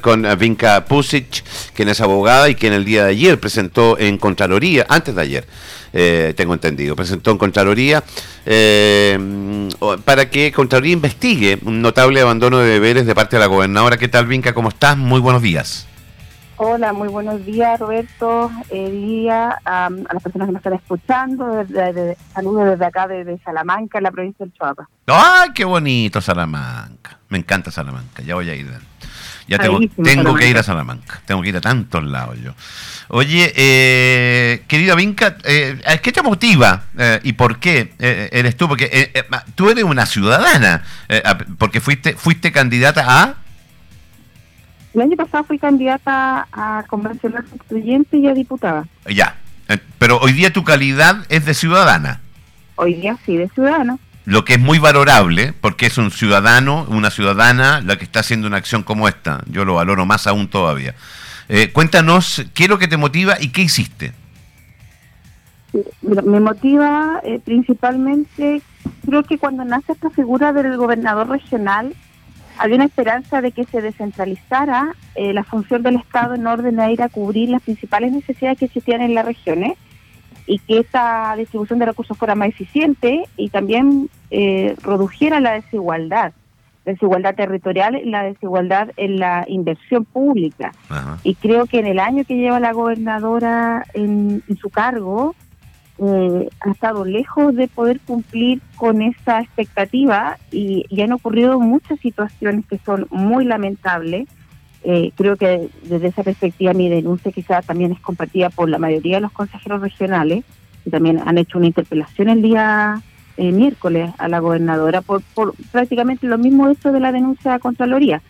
con eh, Vinka Pusic, quien es abogada y quien el día de ayer presentó en Contraloría, antes de ayer, eh, tengo entendido, presentó en Contraloría eh, para que Contraloría investigue un notable abandono de deberes de parte de la gobernadora. ¿Qué tal, Vinca? ¿Cómo estás? Muy buenos días. Hola, muy buenos días, Roberto. día a, las personas que nos están escuchando. saludos desde acá, desde Salamanca, en la provincia del Chihuahua. ¡Ay, qué bonito Salamanca! Me encanta Salamanca, ya voy a ir. Ya tengo, tengo que ir a Salamanca, tengo que ir a tantos lados yo. Oye, eh, querida Vinca, eh, ¿qué te motiva eh, y por qué eh, eres tú? Porque tú eres una ciudadana, porque fuiste fuiste candidata a... El año pasado fui candidata a convencional constituyente y a diputada. Ya, pero hoy día tu calidad es de ciudadana. Hoy día sí, de ciudadana lo que es muy valorable, porque es un ciudadano, una ciudadana la que está haciendo una acción como esta. Yo lo valoro más aún todavía. Eh, cuéntanos qué es lo que te motiva y qué hiciste. Me motiva eh, principalmente, creo que cuando nace esta figura del gobernador regional, había una esperanza de que se descentralizara eh, la función del Estado en orden a ir a cubrir las principales necesidades que existían en las regiones y que esa distribución de recursos fuera más eficiente y también eh, redujera la desigualdad, la desigualdad territorial y la desigualdad en la inversión pública. Y creo que en el año que lleva la gobernadora en, su cargo, eh, ha estado lejos de poder cumplir con esa expectativa y, y han ocurrido muchas situaciones que son muy lamentables eh, creo que desde esa perspectiva mi denuncia quizá también es compartida por la mayoría de los consejeros regionales, y también han hecho una interpelación el día eh, miércoles a la gobernadora por, por prácticamente lo mismo hecho de la denuncia a Contraloría.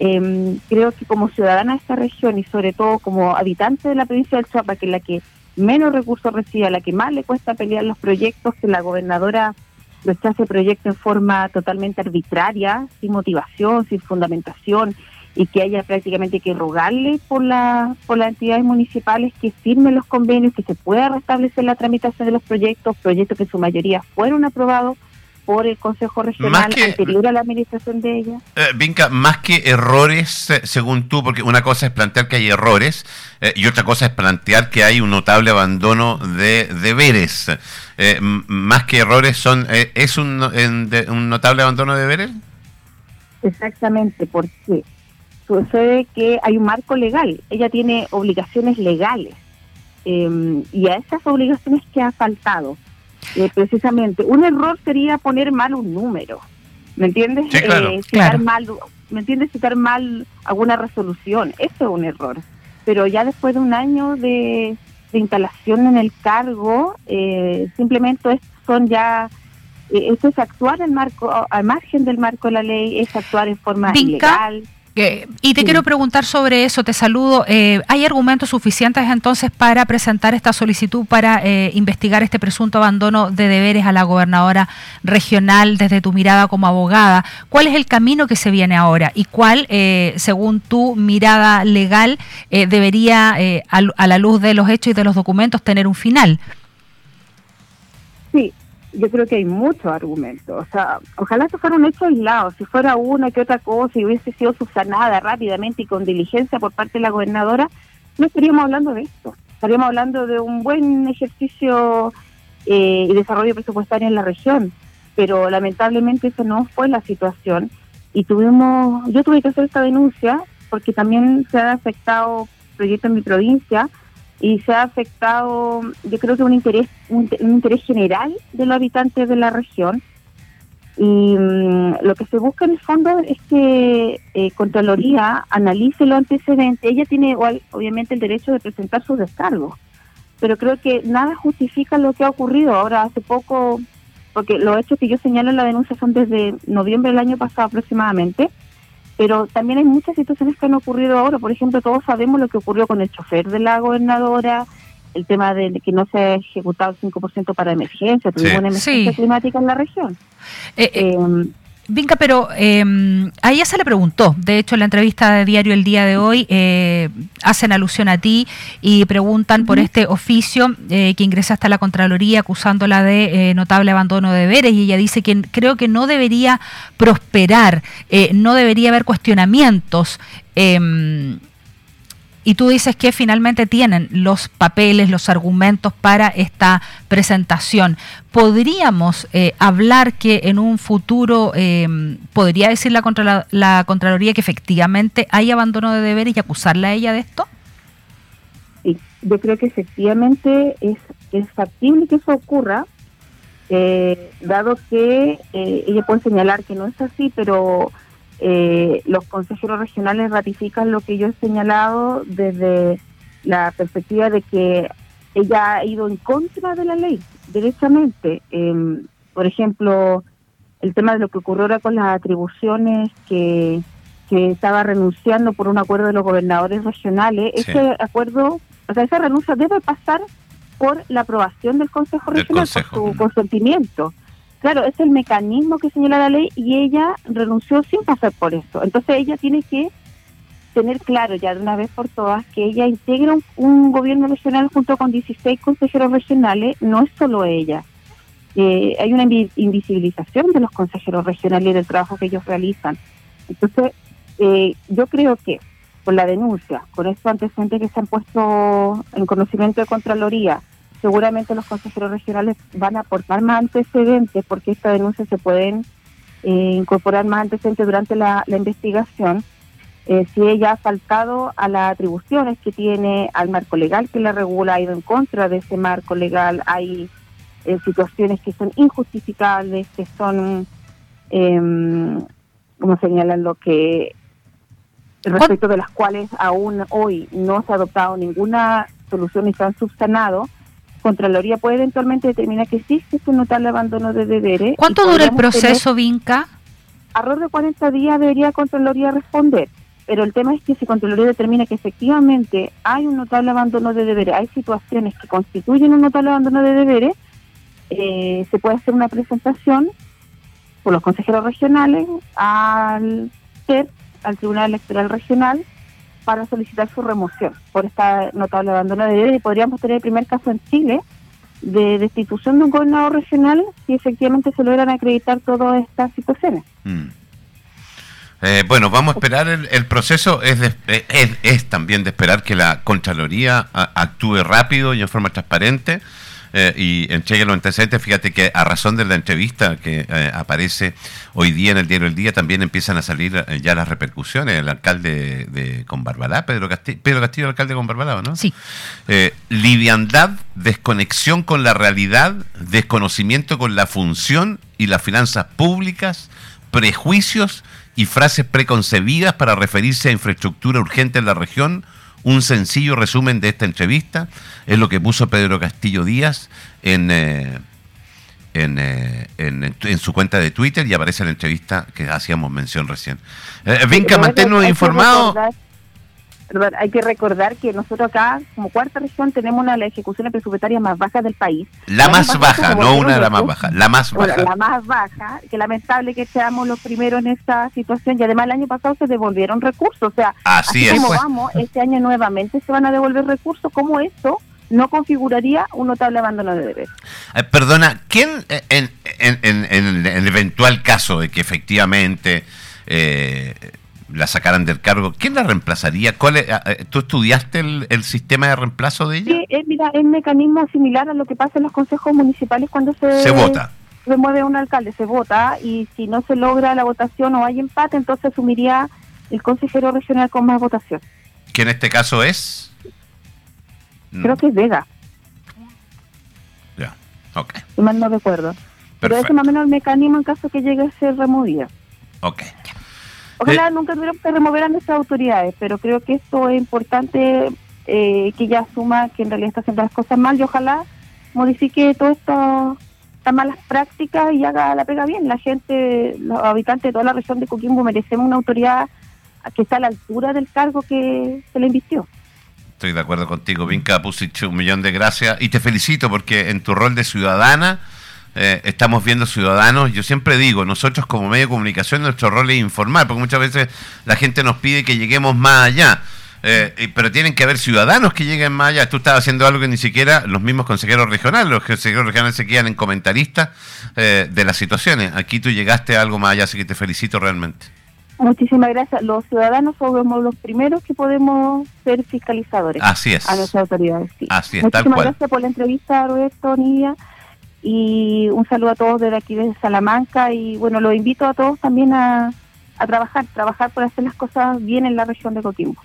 Eh, creo que como ciudadana de esta región y sobre todo como habitante de la provincia del Chiapas, que es la que menos recursos recibe, la que más le cuesta pelear los proyectos, que la gobernadora rechace proyectos en forma totalmente arbitraria, sin motivación, sin fundamentación, y que haya prácticamente que rogarle por, la, por las entidades municipales que firmen los convenios, que se pueda restablecer la tramitación de los proyectos, proyectos que en su mayoría fueron aprobados por el Consejo Regional anterior a la administración de ella. Eh, Vinca, más que errores, eh, según tú, porque una cosa es plantear que hay errores eh, y otra cosa es plantear que hay un notable abandono de deberes. más que errores, son ¿es un, un notable abandono de deberes? Exactamente, porque sucede que hay un marco legal, ella tiene obligaciones legales em, y a esas obligaciones que ha faltado. Eh, precisamente, un error sería poner mal un número, ¿me entiendes? Eh, citar mal, ¿me entiendes? Citar mal alguna resolución, eso es un error. Pero ya después de un año de, instalación en el cargo, eh, simplemente son ya esto es actuar en marco, al margen del marco de la ley, es actuar en forma ilegal y te quiero preguntar sobre eso, te saludo. Eh, ¿Hay argumentos suficientes entonces para presentar esta solicitud para eh, investigar este presunto abandono de deberes a la gobernadora regional desde tu mirada como abogada? ¿Cuál es el camino que se viene ahora y cuál, eh, según tu mirada legal, debería, a la luz de los hechos y de los documentos, tener un final? Sí, yo creo que hay muchos argumentos. O sea, ojalá esto fuera un hecho aislado. Si fuera una que otra cosa y hubiese sido subsanada rápidamente y con diligencia por parte de la gobernadora, no estaríamos hablando de esto. Estaríamos hablando de un buen ejercicio eh, y desarrollo presupuestario en la región. Pero lamentablemente eso no fue la situación. Y tuvimos, yo tuve que hacer esta denuncia porque también se han afectado proyectos en mi provincia y se ha afectado, yo creo que un interés, un, interés general de los habitantes de la región. Y mm, lo que se busca en el fondo es que eh, Contraloría analice los antecedentes. Ella tiene igual, obviamente, el derecho de presentar sus descargos, pero creo que nada justifica lo que ha ocurrido. Ahora, hace poco, porque los hechos que yo señalo en la denuncia son desde noviembre del año pasado aproximadamente, pero también hay muchas situaciones que han ocurrido ahora. Por ejemplo, todos sabemos lo que ocurrió con el chofer de la gobernadora, el tema de que no se ha ejecutado el 5% para emergencia, tuvimos una emergencia climática en la región. Eh, eh, em, Vinca, pero eh, a ella se le preguntó, de hecho en la entrevista de diario El Día de hoy eh, hacen alusión a ti y preguntan por este oficio eh, que ingresa hasta la Contraloría acusándola de eh, notable abandono de deberes y ella dice que creo que no debería prosperar, no debería haber cuestionamientos. Em, y tú dices que finalmente tienen los papeles, los argumentos para esta presentación. ¿Podríamos eh, hablar que en un futuro em, podría decir la, la, Contraloría que efectivamente hay abandono de deberes y acusarla a ella de esto? Sí, yo creo que efectivamente es, es factible que eso ocurra, eh, dado que eh, ella puede señalar que no es así, pero eh, los consejeros regionales ratifican lo que yo he señalado desde la perspectiva de que ella ha ido en contra de la ley, derechamente. Em, por ejemplo, el tema de lo que ocurrió ahora con las atribuciones que, que estaba renunciando por un acuerdo de los gobernadores regionales, ese acuerdo, o sea, esa renuncia debe pasar por la aprobación del Consejo Regional, por su consentimiento. Claro, es el mecanismo que señala la ley y ella renunció sin pasar por eso. Entonces ella tiene que tener claro ya de una vez por todas que ella integra un, gobierno regional junto con 16 consejeros regionales, no es solo ella. Eh, hay una invisibilización de los consejeros regionales y del trabajo que ellos realizan. Entonces, eh, yo creo que con la denuncia, con estos antecedentes que se han puesto en conocimiento de Contraloría, seguramente los consejeros regionales van a aportar más antecedentes porque esta denuncia se pueden eh, incorporar más antecedentes durante la, investigación. Eh, si ella ha faltado a las atribuciones que tiene al marco legal que la regula, ha ido en contra de ese marco legal, hay eh, situaciones que son injustificables, que son, em, como señalan lo que respecto de las cuales aún hoy no se ha adoptado ninguna solución y se han subsanado, Contraloría puede eventualmente determinar que existe un notable abandono de deberes. ¿Cuánto dura el proceso, Vinca? Arroz de 40 días debería Contraloría responder, pero el tema es que si Contraloría determina que efectivamente hay un notable abandono de deberes, hay situaciones que constituyen un notable abandono de deberes, eh, se puede hacer una presentación por los consejeros regionales al TER, al Tribunal Electoral Regional, para solicitar su remoción por esta notable abandono de deberes y podríamos tener el primer caso en Chile de destitución de un gobernador regional si efectivamente se logran acreditar todas estas situaciones. Mm. Eh, bueno, vamos a esperar el, proceso. Es, es, también de esperar que la Contraloría actúe rápido y en forma transparente eh, y entregue los antecedentes. Fíjate que a razón de la entrevista que eh, aparece hoy día en el diario El Día, también empiezan a salir eh, ya las repercusiones. El alcalde de Conbarbalá, Pedro Castillo, Pedro Castillo, el alcalde de Conbarbalá, ¿no? Sí. liviandad, desconexión con la realidad, desconocimiento con la función y las finanzas públicas, prejuicios y frases preconcebidas para referirse a infraestructura urgente en la región un sencillo resumen de esta entrevista es lo que puso Pedro Castillo Díaz en, eh, eh, en, en, su cuenta de Twitter y aparece la entrevista que hacíamos mención recién. Eh, Vinca, manténnos informados hay que recordar que nosotros acá, como cuarta región, tenemos una de las ejecuciones presupuestarias más bajas del país. La más baja, no una de las más bajas, la más baja. la más baja, que lamentable que seamos los primeros en esta situación y además el año pasado se devolvieron recursos, o sea, así, como vamos, este año nuevamente se van a devolver recursos, como esto no configuraría un notable abandono de deberes. Eh, perdona, ¿quién en, en, en, en, el eventual caso de que efectivamente eh, la sacaran del cargo, ¿quién la reemplazaría? ¿Cuál ¿Tú estudiaste el, sistema de reemplazo de ella? Sí, es, mira, es un mecanismo similar a lo que pasa en los consejos municipales cuando se, se vota. Remueve un alcalde, se vota y si no se logra la votación o hay empate, entonces asumiría el consejero regional con más votación. ¿Que en este caso es? Creo que es Vega. Ya, ok. mal no recuerdo. Pero ese más o menos el mecanismo en caso que llegue a ser removida. Ok. Ojalá nunca tuviéramos que remover a nuestras autoridades, pero creo que esto es importante eh, que ella asuma que en realidad está haciendo las cosas mal y ojalá modifique todo esto estas malas prácticas y haga la pega bien. La gente, los habitantes de toda la región de Coquimbo merecemos una autoridad que está a la altura del cargo que se le invistió. Estoy de acuerdo contigo, Vinca Pusich, un millón de gracias y te felicito porque en tu rol de ciudadana eh, estamos viendo ciudadanos, yo siempre digo, nosotros como medio de comunicación nuestro rol es informar, porque muchas veces la gente nos pide que lleguemos más allá. Eh, pero tienen que haber ciudadanos que lleguen más allá. Tú estás haciendo algo que ni siquiera los mismos consejeros regionales, los consejeros regionales se quedan en comentaristas eh, de las situaciones. Aquí tú llegaste a algo más allá, así que te felicito realmente. Muchísimas gracias. Los ciudadanos somos los primeros que podemos ser fiscalizadores. Así es. A nuestras autoridades. Así es, Muchísimas gracias por la entrevista, Roberto, Nidia. Y un saludo a todos desde aquí, desde Salamanca. Y bueno, los invito a todos también a, a trabajar, trabajar por hacer las cosas bien en la región de Coquimbo.